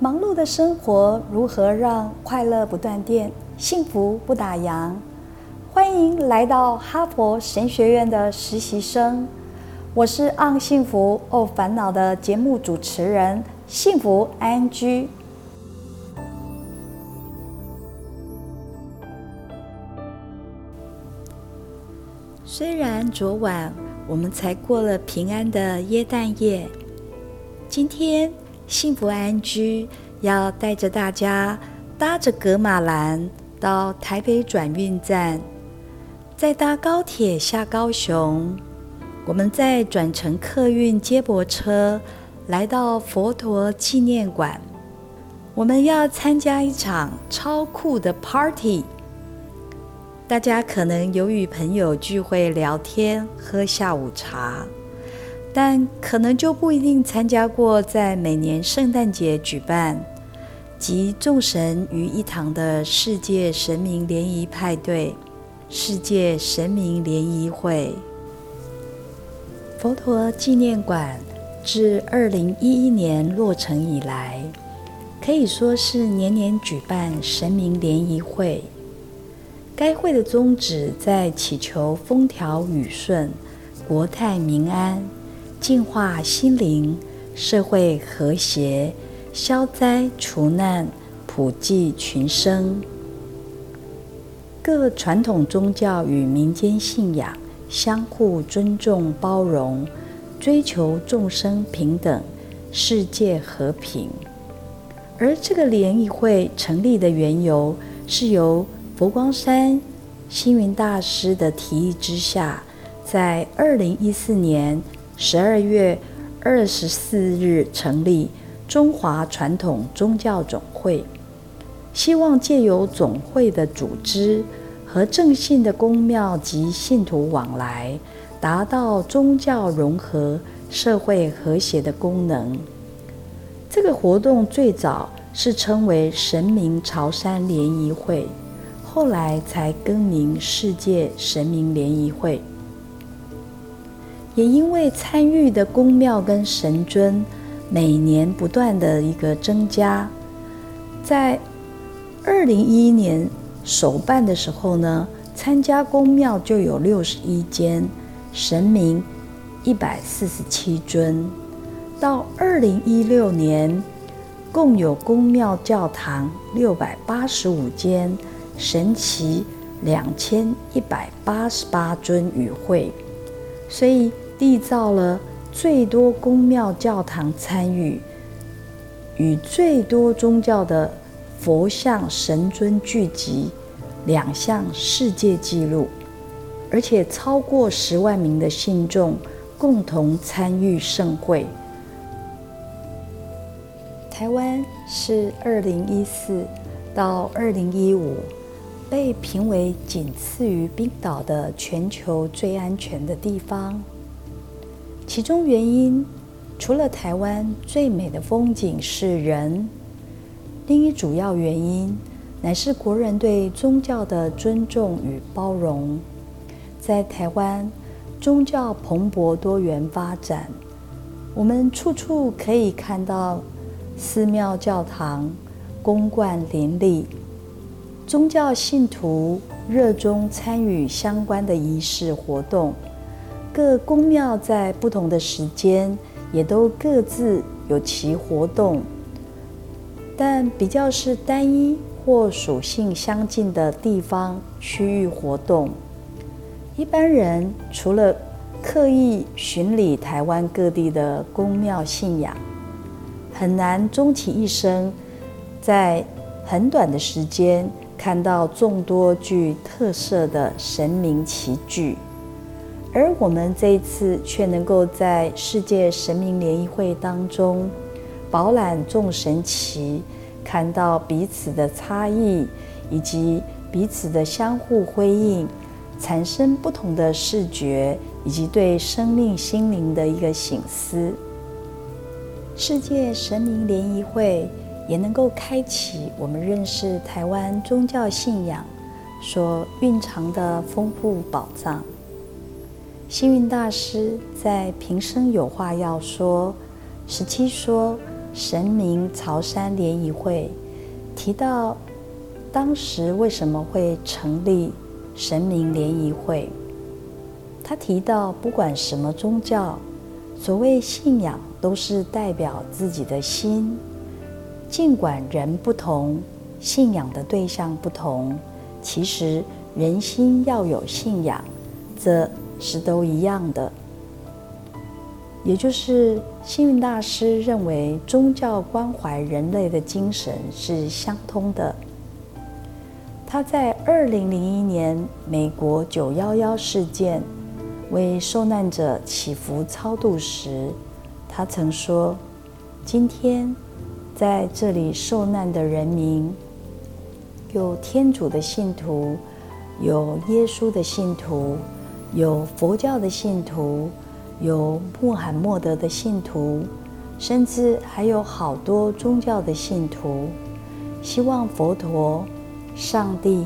忙碌的生活如何让快乐不断电，幸福不打烊？欢迎来到哈佛神学院的实习生，我是《昂幸福哦烦恼》的节目主持人，幸福安居。虽然昨晚我们才过了平安的耶诞夜，今天幸福安居要带着大家搭着格马兰到台北转运站。再搭高铁下高雄，我们再转乘客运接驳车来到佛陀纪念馆。我们要参加一场超酷的 party。大家可能有与朋友聚会聊天、喝下午茶，但可能就不一定参加过在每年圣诞节举办集众神于一堂的世界神明联谊派对。世界神明联谊会佛陀纪念馆自二零一一年落成以来，可以说是年年举办神明联谊会。该会的宗旨在祈求风调雨顺、国泰民安、净化心灵、社会和谐、消灾除难、普济群生。各传统宗教与民间信仰相互尊重、包容，追求众生平等、世界和平。而这个联谊会成立的缘由，是由佛光山星云大师的提议之下，在二零一四年十二月二十四日成立中华传统宗教总会。希望借由总会的组织和正信的公庙及信徒往来，达到宗教融合、社会和谐的功能。这个活动最早是称为神明潮山联谊会，后来才更名世界神明联谊会。也因为参与的宫庙跟神尊每年不断的一个增加，在二零一一年首办的时候呢，参加宫庙就有六十一间，神明一百四十七尊。到二零一六年，共有宫庙教堂六百八十五间，神奇两千一百八十八尊与会，所以缔造了最多宫庙教堂参与与最多宗教的。佛像神尊聚集两项世界纪录，而且超过十万名的信众共同参与盛会。台湾是二零一四到二零一五被评为仅次于冰岛的全球最安全的地方。其中原因，除了台湾最美的风景是人。另一主要原因，乃是国人对宗教的尊重与包容。在台湾，宗教蓬勃多元发展，我们处处可以看到寺庙、教堂、公观林立，宗教信徒热衷参与相关的仪式活动。各宫庙在不同的时间，也都各自有其活动。但比较是单一或属性相近的地方区域活动，一般人除了刻意巡礼台湾各地的宫庙信仰，很难终其一生在很短的时间看到众多具特色的神明奇具，而我们这一次却能够在世界神明联谊会当中。饱览众神奇，看到彼此的差异，以及彼此的相互辉映，产生不同的视觉，以及对生命心灵的一个醒思。世界神明联谊会也能够开启我们认识台湾宗教信仰所蕴藏的丰富宝藏。星云大师在平生有话要说，十七说。神明曹山联谊会，提到当时为什么会成立神明联谊会。他提到，不管什么宗教，所谓信仰都是代表自己的心。尽管人不同，信仰的对象不同，其实人心要有信仰，这是都一样的。也就是幸运大师认为，宗教关怀人类的精神是相通的。他在二零零一年美国九幺幺事件为受难者祈福超度时，他曾说：“今天在这里受难的人民，有天主的信徒，有耶稣的信徒，有佛教的信徒。”有穆罕默德的信徒，甚至还有好多宗教的信徒，希望佛陀、上帝、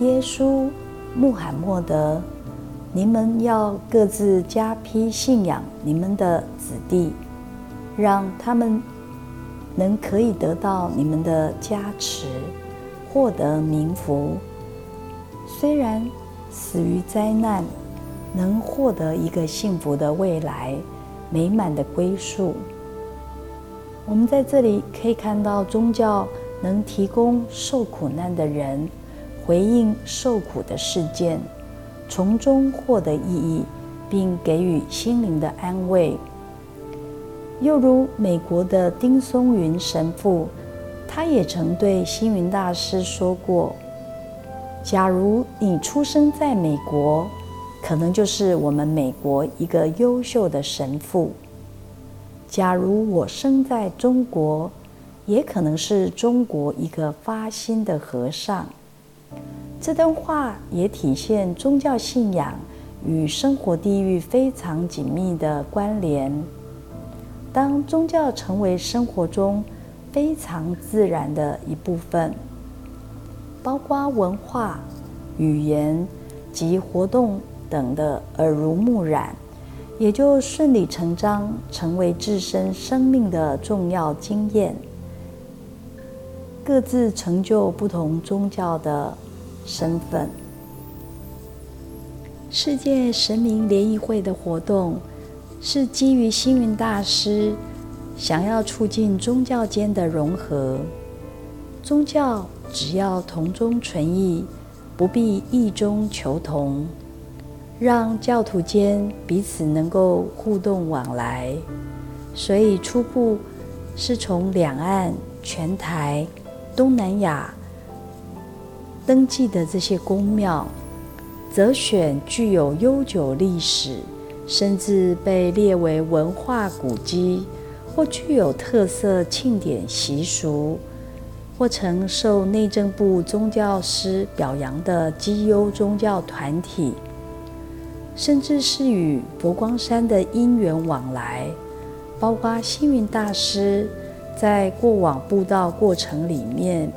耶稣、穆罕默德，你们要各自加批信仰你们的子弟，让他们能可以得到你们的加持，获得名福。虽然死于灾难。能获得一个幸福的未来，美满的归宿。我们在这里可以看到，宗教能提供受苦难的人回应受苦的事件，从中获得意义，并给予心灵的安慰。又如美国的丁松云神父，他也曾对星云大师说过：“假如你出生在美国。”可能就是我们美国一个优秀的神父。假如我生在中国，也可能是中国一个发心的和尚。这段话也体现宗教信仰与生活地域非常紧密的关联。当宗教成为生活中非常自然的一部分，包括文化、语言及活动。等的耳濡目染，也就顺理成章成为自身生命的重要经验。各自成就不同宗教的身份。世界神明联谊会的活动是基于星云大师想要促进宗教间的融合。宗教只要同中存异，不必异中求同。让教徒间彼此能够互动往来，所以初步是从两岸、全台、东南亚登记的这些宫庙，择选具有悠久历史，甚至被列为文化古迹，或具有特色庆典习俗，或曾受内政部宗教师表扬的基优宗教团体。甚至是与佛光山的因缘往来，包括星云大师在过往布道过程里面，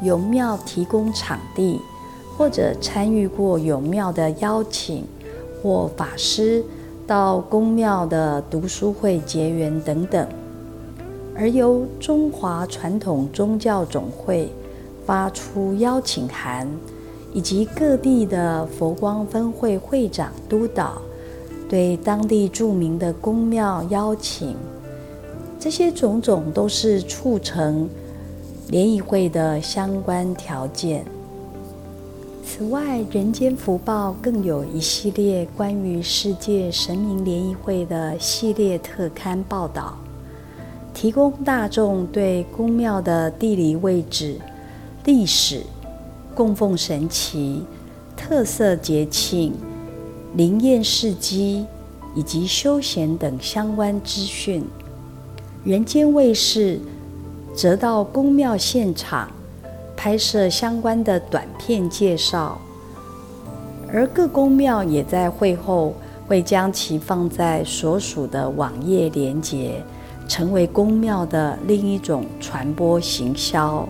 有庙提供场地，或者参与过有庙的邀请，或法师到公庙的读书会结缘等等，而由中华传统宗教总会发出邀请函。以及各地的佛光分会会长督导，对当地著名的宫庙邀请，这些种种都是促成联谊会的相关条件。此外，《人间福报》更有一系列关于世界神明联谊会的系列特刊报道，提供大众对宫庙的地理位置、历史。供奉神奇、特色节庆、灵验事迹以及休闲等相关资讯。人间卫视则到宫庙现场拍摄相关的短片介绍，而各宫庙也在会后会将其放在所属的网页连接，成为宫庙的另一种传播行销。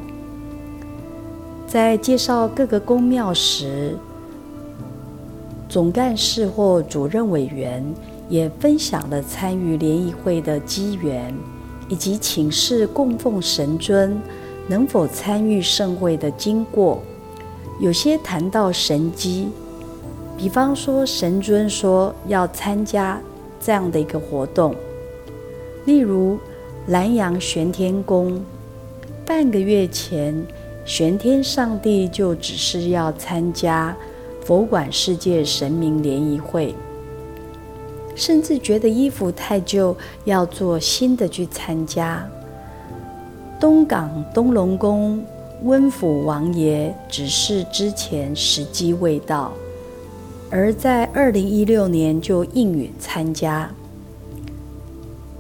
在介绍各个宫庙时，总干事或主任委员也分享了参与联谊会的机缘，以及请示供奉神尊能否参与盛会的经过。有些谈到神机，比方说神尊说要参加这样的一个活动，例如南阳玄天宫，半个月前玄天上帝就只是要参加佛管世界神明联谊会。甚至觉得衣服太旧，要做新的去参加。东港东龙宫温府王爷只是之前时机未到，而在二零一六年就应允参加。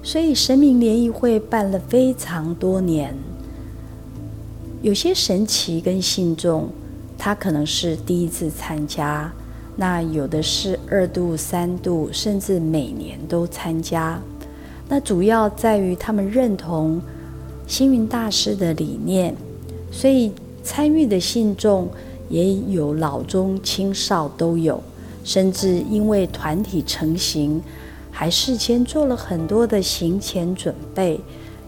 所以神明联谊会办了非常多年，有些神奇跟信众，他可能是第一次参加。那有的是二度、三度，甚至每年都参加。那主要在于他们认同星云大师的理念，所以参与的信众也有老中青少都有，甚至因为团体成型，还事先做了很多的行前准备，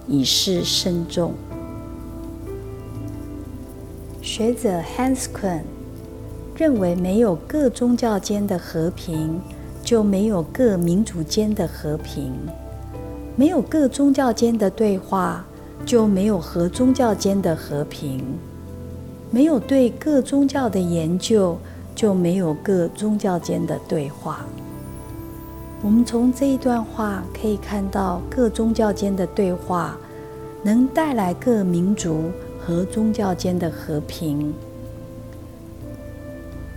以示慎重。学者 Hans Kuhn。认为没有各宗教间的和平，就没有各民族间的和平；没有各宗教间的对话，就没有和宗教间的和平；没有对各宗教的研究，就没有各宗教间的对话。我们从这一段话可以看到，各宗教间的对话能带来各民族和宗教间的和平。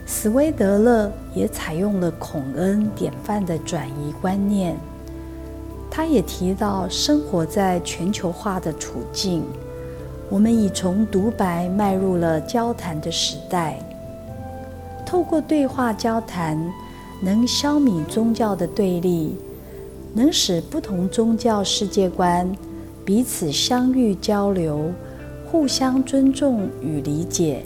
斯威德勒也采用了孔恩典范的转移观念。他也提到，生活在全球化的处境，我们已从独白迈入了交谈的时代。透过对话交谈，能消弭宗教的对立，能使不同宗教世界观彼此相遇交流，互相尊重与理解。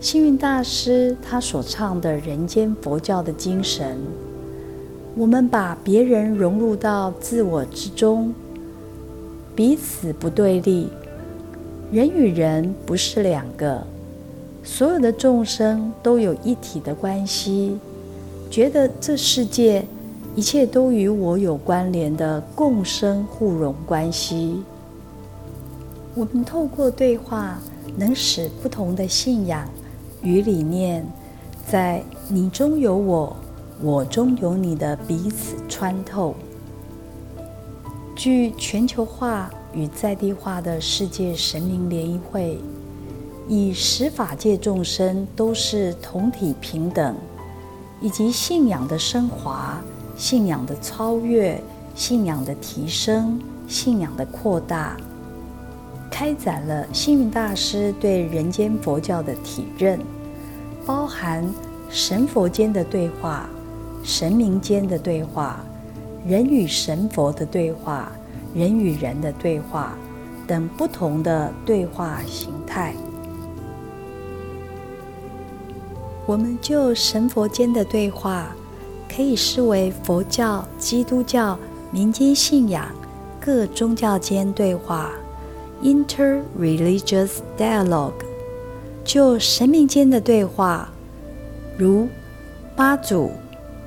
星云大师他所唱的人间佛教的精神，我们把别人融入到自我之中，彼此不对立，人与人不是两个，所有的众生都有一体的关系，觉得这世界一切都与我有关联的共生互融关系。我们透过对话，能使不同的信仰。与理念在你中有我，我中有你的彼此穿透。据全球化与在地化的世界神灵联谊会，以十法界众生都是同体平等，以及信仰的升华、信仰的超越、信仰的提升、信仰的扩大，开展了星云大师对人间佛教的体认。包含神佛间的对话、神明间的对话、人与神佛的对话、人与人的对话等不同的对话形态。我们就神佛间的对话，可以视为佛教、基督教、民间信仰各宗教间对话 （interreligious dialogue）。就神明间的对话，如妈祖、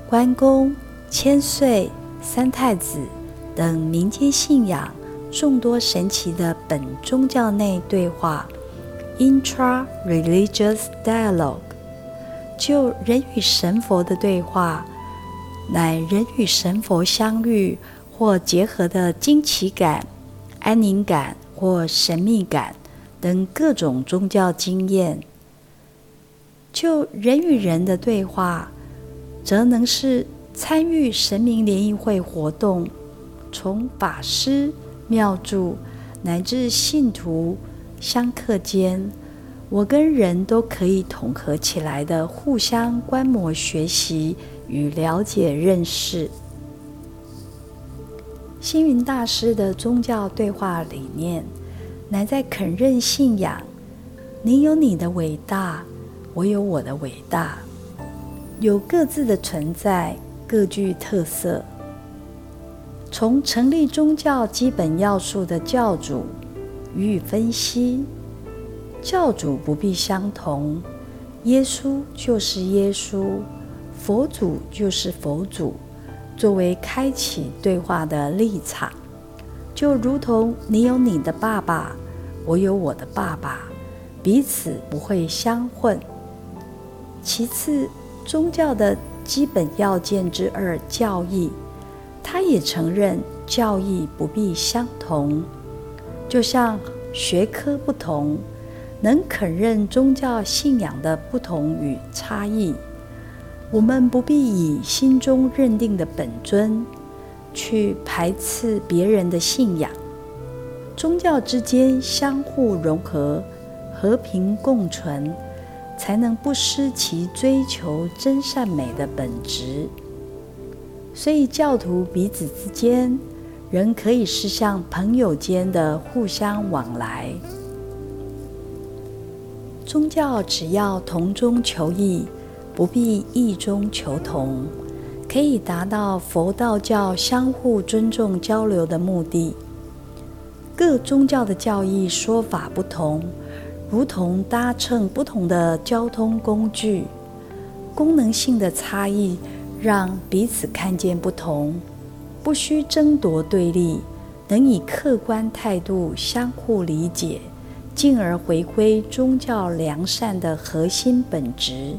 关公、千岁、三太子等民间信仰众多神奇的本宗教内对话 （intra-religious dialogue）。就人与神佛的对话，乃人与神佛相遇或结合的惊奇感、安宁感或神秘感。等各种宗教经验，就人与人的对话，则能是参与神明联谊会活动，从法师、庙祝乃至信徒相克间，我跟人都可以统合起来的互相观摩、学习与了解、认识。星云大师的宗教对话理念。乃在肯认信仰，你有你的伟大，我有我的伟大，有各自的存在，各具特色。从成立宗教基本要素的教主予以分析。教主不必相同，耶稣就是耶稣，佛祖就是佛祖，作为开启对话的立场，就如同你有你的爸爸，我有我的爸爸，彼此不会相混。其次，宗教的基本要件之二教义，他也承认教义不必相同，就像学科不同。能肯认宗教信仰的不同与差异，我们不必以心中认定的本尊去排斥别人的信仰。宗教之间相互融合、和平共存，才能不失其追求真善美的本质。所以，教徒彼此之间仍可以是像朋友间的互相往来。宗教只要同中求异，不必异中求同，可以达到佛道教相互尊重交流的目的。各宗教的教义说法不同，如同搭乘不同的交通工具，功能性的差异让彼此看见不同，不需争夺对立，能以客观态度相互理解。进而回归宗教良善的核心本质。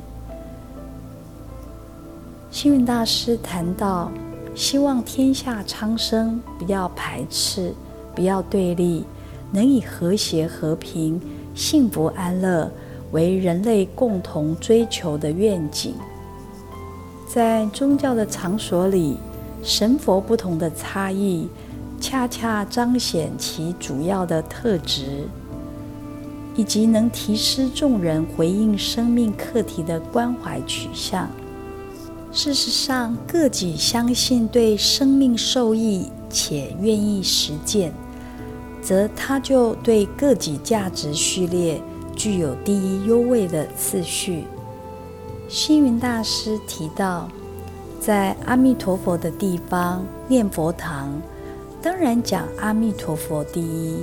星云大师谈到，希望天下苍生不要排斥，不要对立，能以和谐、和平、幸福、安乐为人类共同追求的愿景。在宗教的场所里，神佛不同的差异，恰恰彰显其主要的特质。以及能提示众人回应生命课题的关怀取向。事实上，各己相信对生命受益且愿意实践，则他就对各己价值序列具有第一优位的次序。星云大师提到，在阿弥陀佛的地方念佛堂，当然讲阿弥陀佛第一。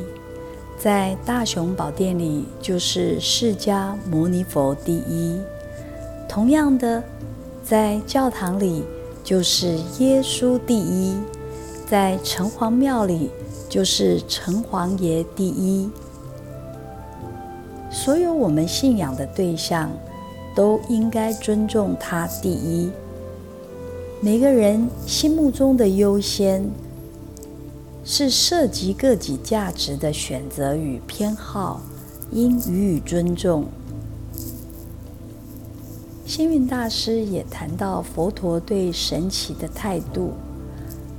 在大雄宝殿里，就是释迦牟尼佛第一；同样的，在教堂里就是耶稣第一；在城隍庙里就是城隍爷第一。所有我们信仰的对象，都应该尊重他第一。每个人心目中的优先。是涉及个体价值的选择与偏好，应予以尊重。星云大师也谈到佛陀对神奇的态度，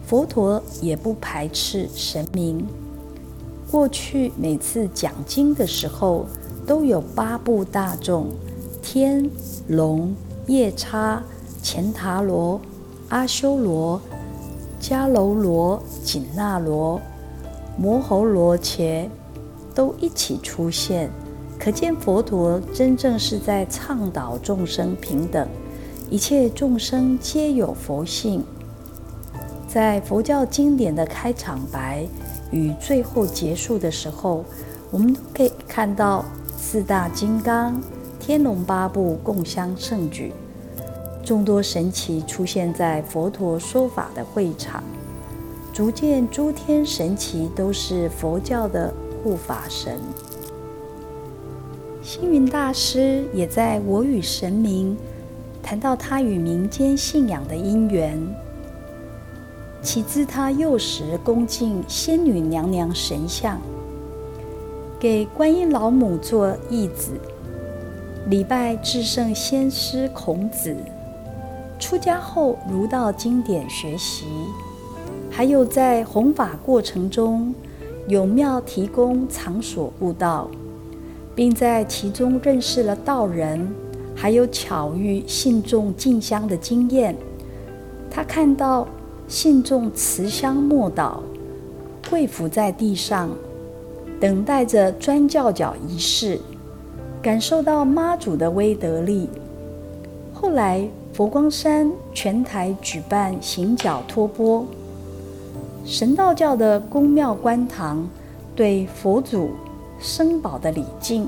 佛陀也不排斥神明。过去每次讲经的时候，都有八部大众：天龙、夜叉、乾塔罗、阿修罗。迦楼罗、紧那罗、摩喉罗伽都一起出现，可见佛陀真正是在倡导众生平等，一切众生皆有佛性。在佛教经典的开场白与最后结束的时候，我们都可以看到四大金刚、天龙八部共襄盛举。众多神奇出现在佛陀说法的会场，逐渐诸天神奇都是佛教的护法神。星云大师也在《我与神明》谈到他与民间信仰的因缘。起自他幼时恭敬仙女娘娘神像，给观音老母做义子，礼拜至圣先师孔子。出家后，儒道经典学习，还有在弘法过程中，有庙提供场所悟道，并在其中认识了道人，还有巧遇信众进香的经验。他看到信众持香默祷，跪伏在地上，等待着钻教脚仪式，感受到妈祖的威德力。后来。佛光山全台举办行脚托钵，神道教的宫庙观堂对佛祖生宝的礼敬，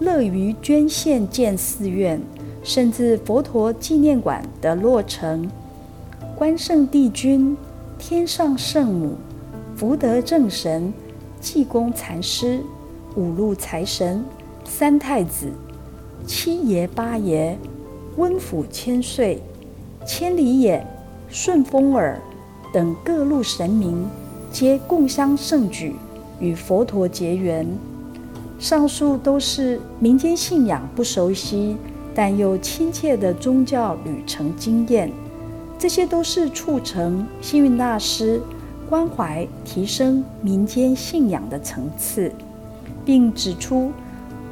乐于捐献建寺院，甚至佛陀纪念馆的落成，关圣帝君、天上圣母、福德正神、济公禅师、五路财神、三太子、七爷八爷、温府千岁、千里眼、顺风耳。等各路神明皆共襄盛举，与佛陀结缘。上述都是民间信仰不熟悉但又亲切的宗教旅程经验。这些都是促成幸运大师关怀提升民间信仰的层次，并指出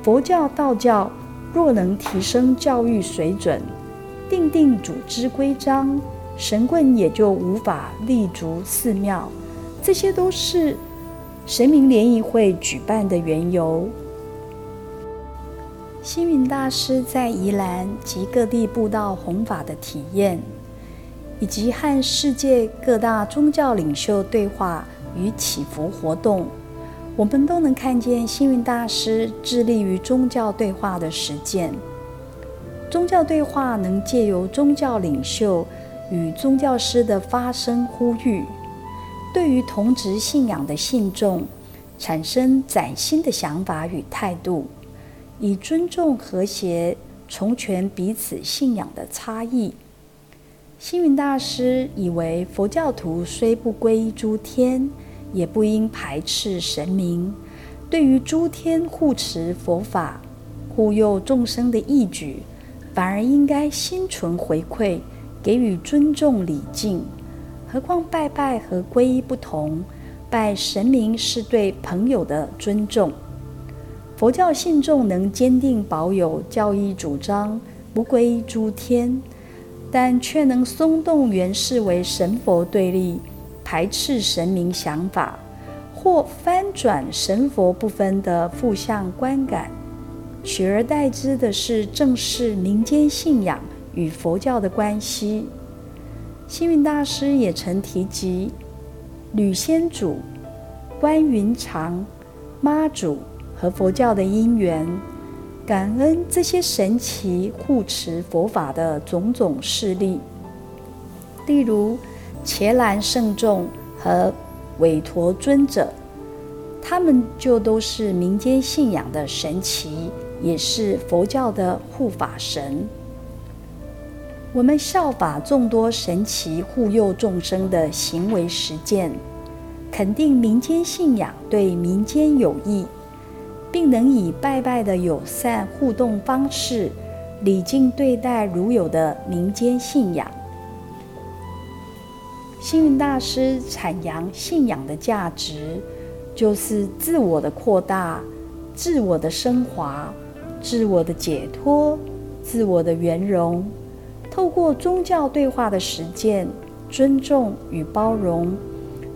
佛教、道教若能提升教育水准，定定组织规章。神棍也就无法立足寺庙，这些都是神明联谊会举办的缘由。星云大师在宜兰及各地布道弘法的体验，以及和世界各大宗教领袖对话与祈福活动，我们都能看见星云大师致力于宗教对话的实践。宗教对话能借由宗教领袖。与宗教师的发声呼吁，对于同质信仰的信众产生崭新的想法与态度，以尊重、和谐、重全彼此信仰的差异。星云大师以为，佛教徒虽不皈依诸天，也不应排斥神明。对于诸天护持佛法、护佑众生的义举，反而应该心存回馈。给予尊重礼敬，何况拜拜和皈依不同，拜神明是对朋友的尊重。佛教信众能坚定保有教义主张，不皈依诸天，但却能松动原视为神佛对立、排斥神明想法，或翻转神佛不分的负向观感，取而代之的是正视民间信仰。与佛教的关系，星云大师也曾提及吕先祖、关云长、妈祖和佛教的因缘，感恩这些神奇护持佛法的种种事例，例如伽蓝圣众和韦陀尊者，他们就都是民间信仰的神奇，也是佛教的护法神。我们效法众多神奇护佑众生的行为实践，肯定民间信仰对民间有益，并能以拜拜的友善互动方式，礼敬对待如有的民间信仰。星云大师阐扬信仰的价值，就是自我的扩大、自我的升华、自我的解脱、自我的圆融。透过宗教对话的实践，尊重与包容，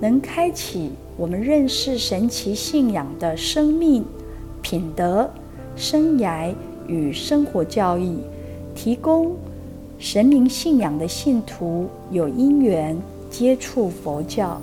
能开启我们认识神奇信仰的生命、品德、生涯与生活教义，提供神明信仰的信徒有因缘接触佛教。